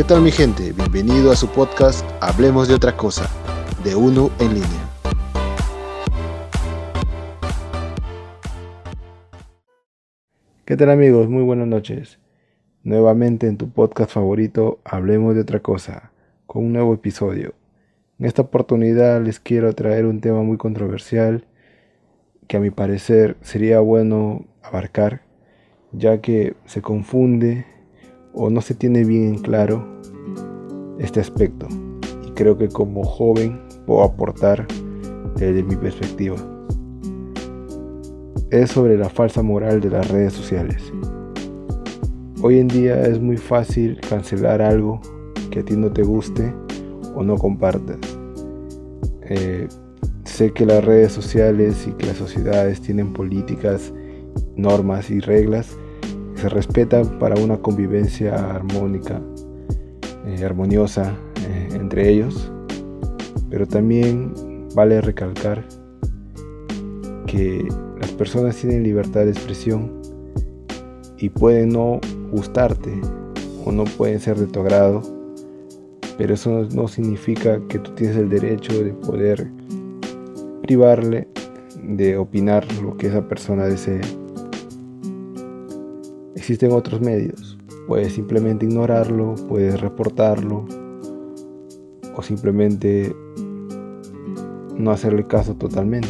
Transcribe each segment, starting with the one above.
¿Qué tal mi gente? Bienvenido a su podcast Hablemos de otra cosa, de uno en línea. ¿Qué tal amigos? Muy buenas noches. Nuevamente en tu podcast favorito Hablemos de otra cosa, con un nuevo episodio. En esta oportunidad les quiero traer un tema muy controversial que a mi parecer sería bueno abarcar, ya que se confunde o no se tiene bien claro este aspecto. Y creo que como joven puedo aportar desde mi perspectiva. Es sobre la falsa moral de las redes sociales. Hoy en día es muy fácil cancelar algo que a ti no te guste o no compartas. Eh, sé que las redes sociales y que las sociedades tienen políticas, normas y reglas se respetan para una convivencia armónica, eh, armoniosa eh, entre ellos, pero también vale recalcar que las personas tienen libertad de expresión y pueden no gustarte o no pueden ser de tu agrado, pero eso no significa que tú tienes el derecho de poder privarle de opinar lo que esa persona desee. Existen otros medios. Puedes simplemente ignorarlo, puedes reportarlo o simplemente no hacerle caso totalmente.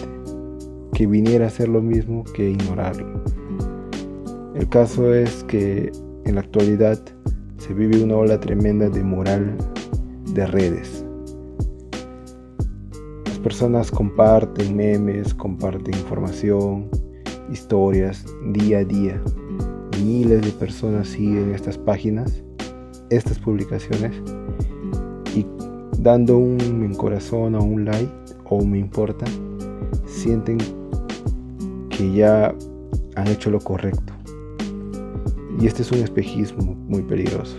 Que viniera a ser lo mismo que ignorarlo. El caso es que en la actualidad se vive una ola tremenda de moral de redes. Las personas comparten memes, comparten información, historias día a día miles de personas siguen estas páginas, estas publicaciones y dando un corazón o un like o me importa, sienten que ya han hecho lo correcto. Y este es un espejismo muy peligroso.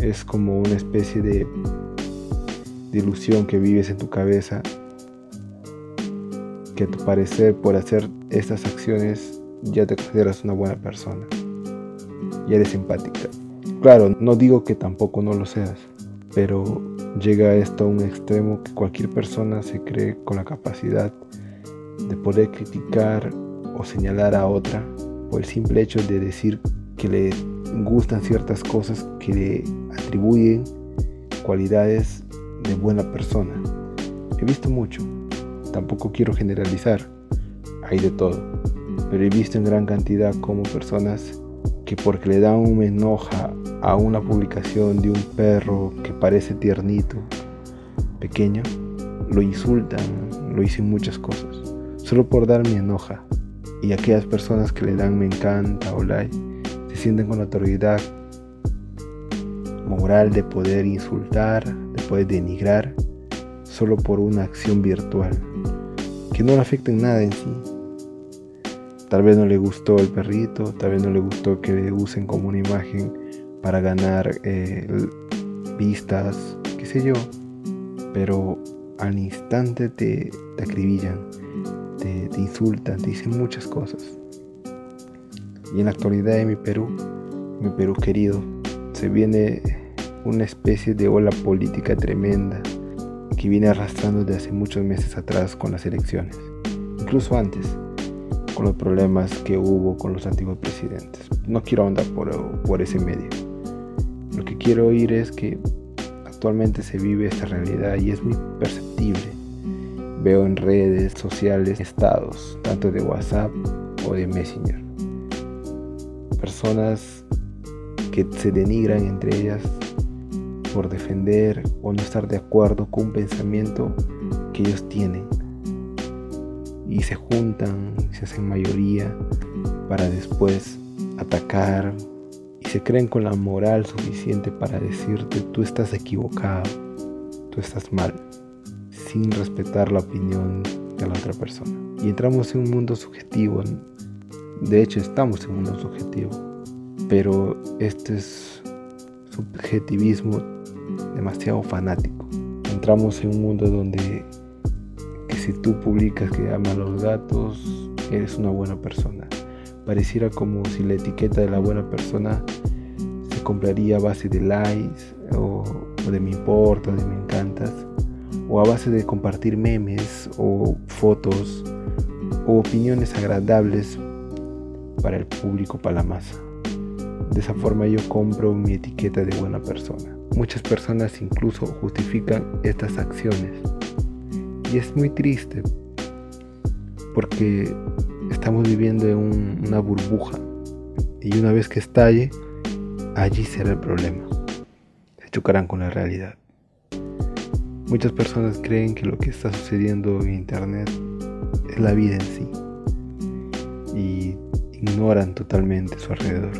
Es como una especie de, de ilusión que vives en tu cabeza que a tu parecer por hacer estas acciones ya te consideras una buena persona. Y eres simpática. Claro, no digo que tampoco no lo seas, pero llega esto a un extremo que cualquier persona se cree con la capacidad de poder criticar o señalar a otra por el simple hecho de decir que le gustan ciertas cosas que le atribuyen cualidades de buena persona. He visto mucho, tampoco quiero generalizar, hay de todo pero he visto en gran cantidad como personas que porque le dan un enoja a una publicación de un perro que parece tiernito, pequeño, lo insultan, lo dicen muchas cosas, solo por dar mi enoja. Y aquellas personas que le dan me encanta o like, se sienten con la autoridad moral de poder insultar, de poder denigrar, solo por una acción virtual, que no le afecta en nada en sí, Tal vez no le gustó el perrito, tal vez no le gustó que le usen como una imagen para ganar eh, vistas, qué sé yo. Pero al instante te, acribillan, te, te, insultan, te dicen muchas cosas. Y en la actualidad en mi Perú, mi Perú querido, se viene una especie de ola política tremenda que viene arrastrando desde hace muchos meses atrás con las elecciones, incluso antes con los problemas que hubo con los antiguos presidentes. No quiero andar por, ese medio. Lo que quiero oír es que actualmente se vive esta realidad y es muy perceptible. Veo en redes sociales estados, tanto de WhatsApp o de Messenger. Personas que se denigran entre ellas por defender o no estar de acuerdo con un pensamiento que ellos tienen y se juntan, se hacen mayoría para después atacar y se creen con la moral suficiente para decirte tú estás equivocado, tú estás mal, sin respetar la opinión de la otra persona. Y entramos en un mundo subjetivo, de hecho estamos en un mundo subjetivo, pero este es subjetivismo demasiado fanático. Entramos en un mundo donde si tú publicas que amas los gatos, eres una buena persona. Pareciera como si la etiqueta de la buena persona se compraría a base de likes o, de me importa, o de me encantas, o a base de compartir memes o fotos o opiniones agradables para el público, para la masa. De esa forma yo compro mi etiqueta de buena persona. Muchas personas incluso justifican estas acciones. Y es muy triste porque estamos viviendo en una burbuja y una vez que estalle, allí será el problema. Se chocarán con la realidad. Muchas personas creen que lo que está sucediendo en Internet es la vida en sí y ignoran totalmente su alrededor.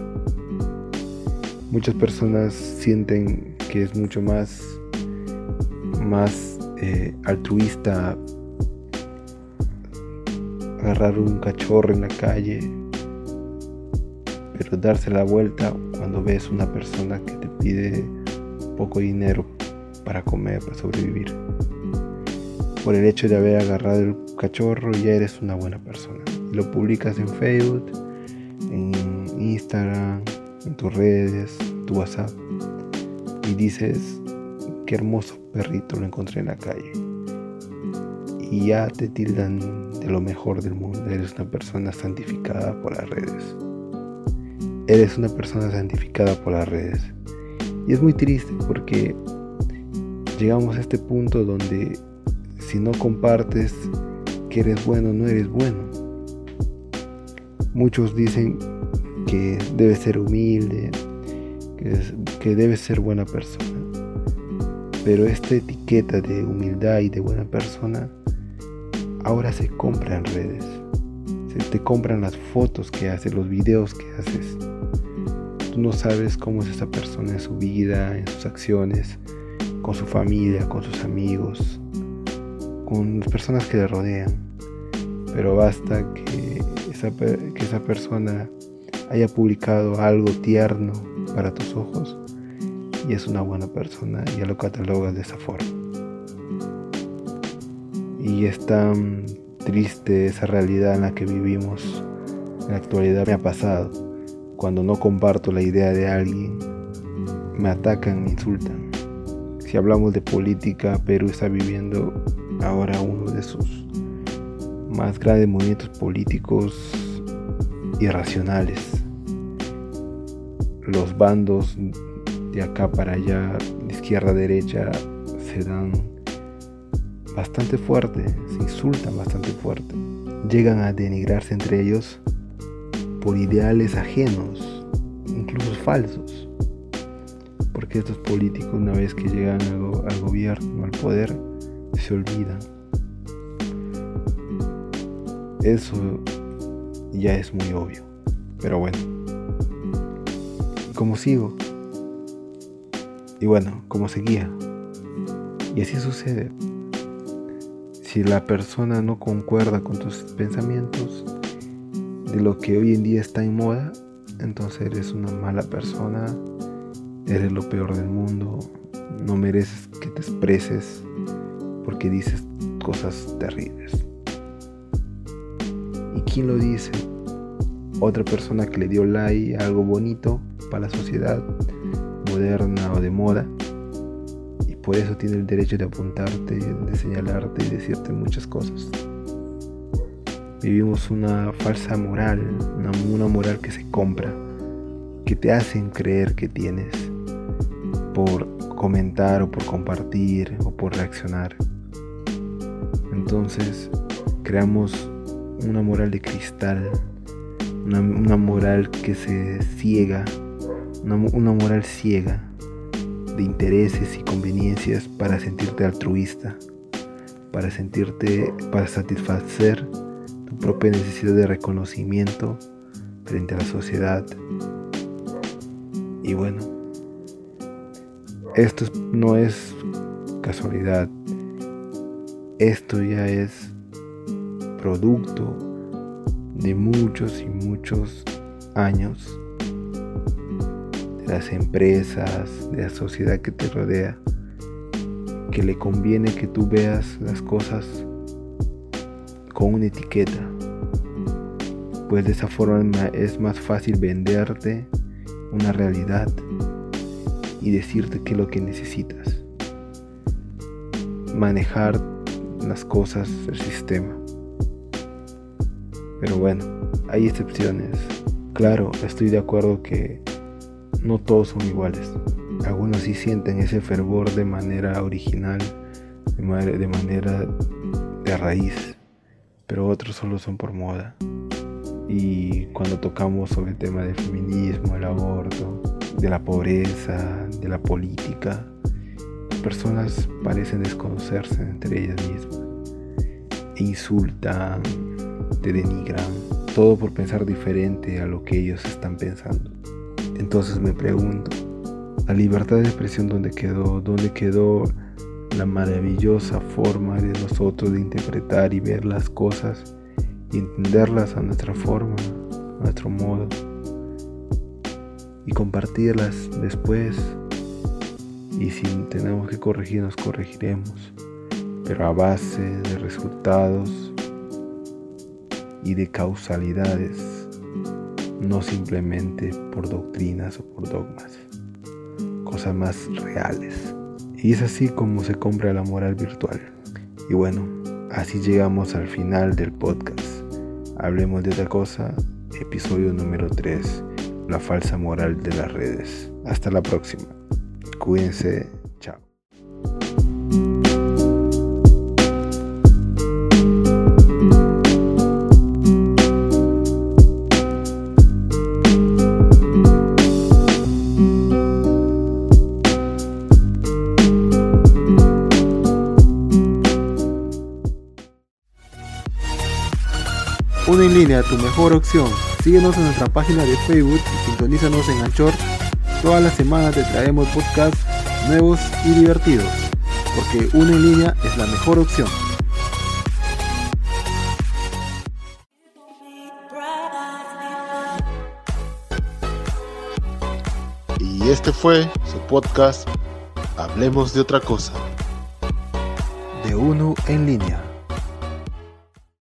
Muchas personas sienten que es mucho más, más eh, altruista agarrar un cachorro en la calle, pero darse la vuelta cuando ves una persona que te pide poco dinero para comer, para sobrevivir. Por el hecho de haber agarrado el cachorro ya eres una buena persona. Lo publicas en Facebook, en Instagram, en tus redes, tu WhatsApp y dices, qué hermoso perrito lo encontré en la calle. Y ya te tildan de lo mejor del mundo. Eres una persona santificada por las redes. Eres una persona santificada por las redes. Y es muy triste porque llegamos a este punto donde si no compartes que eres bueno, no eres bueno. Muchos dicen que debes ser humilde, que, que debes ser buena persona. Pero esta etiqueta de humildad y de buena persona ahora se compra en redes. Se te compran las fotos que haces, los videos que haces. Tú no sabes cómo es esa persona en su vida, en sus acciones, con su familia, con sus amigos, con las personas que le rodean. Pero basta que esa, que esa persona haya publicado algo tierno para tus ojos y es una buena persona, ya lo catalogas de esa forma. Y es tan triste esa realidad en la que vivimos en la actualidad. Me ha pasado. Cuando no comparto la idea de alguien, me atacan, me insultan. Si hablamos de política, Perú está viviendo ahora uno de sus más grandes movimientos políticos irracionales. Los bandos de acá para allá, de izquierda a derecha, se dan bastante fuerte, se insultan bastante fuerte. Llegan a denigrarse entre ellos por ideales ajenos, incluso falsos. Porque estos políticos una vez que llegan al, gobierno, al poder, se olvidan. Eso ya es muy obvio. Pero bueno. ¿Cómo sigo? Y bueno, ¿cómo seguía? Y así sucede. Si la persona no concuerda con tus pensamientos de lo que hoy en día está en moda, entonces eres una mala persona, eres lo peor del mundo, no mereces que te expreses porque dices cosas terribles. ¿Y quién lo dice? Otra persona que le dio like algo bonito para la sociedad moderna o de moda por eso tiene el derecho de apuntarte, de señalarte y decirte muchas cosas. Vivimos una falsa moral, una, moral que se compra, que te hacen creer que tienes por comentar o por compartir o por reaccionar. Entonces creamos una moral de cristal, una, moral que se ciega, una moral ciega de intereses y conveniencias para sentirte altruista, para sentirte, para satisfacer tu propia necesidad de reconocimiento frente a la sociedad. Y bueno, esto no es casualidad, esto ya es producto de muchos y muchos años las empresas, de la sociedad que te rodea, que le conviene que tú veas las cosas con una etiqueta. Pues de esa forma es más fácil venderte una realidad y decirte qué es lo que necesitas. Manejar las cosas, el sistema. Pero bueno, hay excepciones. Claro, estoy de acuerdo que no todos son iguales. Algunos sí sienten ese fervor de manera original, de manera de raíz, pero otros solo son por moda. Y cuando tocamos sobre el tema del feminismo, el aborto, de la pobreza, de la política, personas parecen desconocerse entre ellas mismas. E insultan, te denigran, todo por pensar diferente a lo que ellos están pensando. Entonces me pregunto, ¿la libertad de expresión dónde quedó? ¿Dónde quedó la maravillosa forma de nosotros de interpretar y ver las cosas y entenderlas a nuestra forma, a nuestro modo? Y compartirlas después. Y si tenemos que corregir, nos corregiremos. Pero a base de resultados y de causalidades, no simplemente por doctrinas o por dogmas, cosas más reales. Y es así como se compra la moral virtual. Y bueno, así llegamos al final del podcast. Hablemos de otra cosa, episodio número 3, la falsa moral de las redes. Hasta la próxima. Cuídense. Tu mejor opción. Síguenos en nuestra página de Facebook y sintonízanos en Anchor. Todas las semanas te traemos podcasts nuevos y divertidos, porque una en línea es la mejor opción. Y este fue su podcast Hablemos de otra cosa. De uno en línea.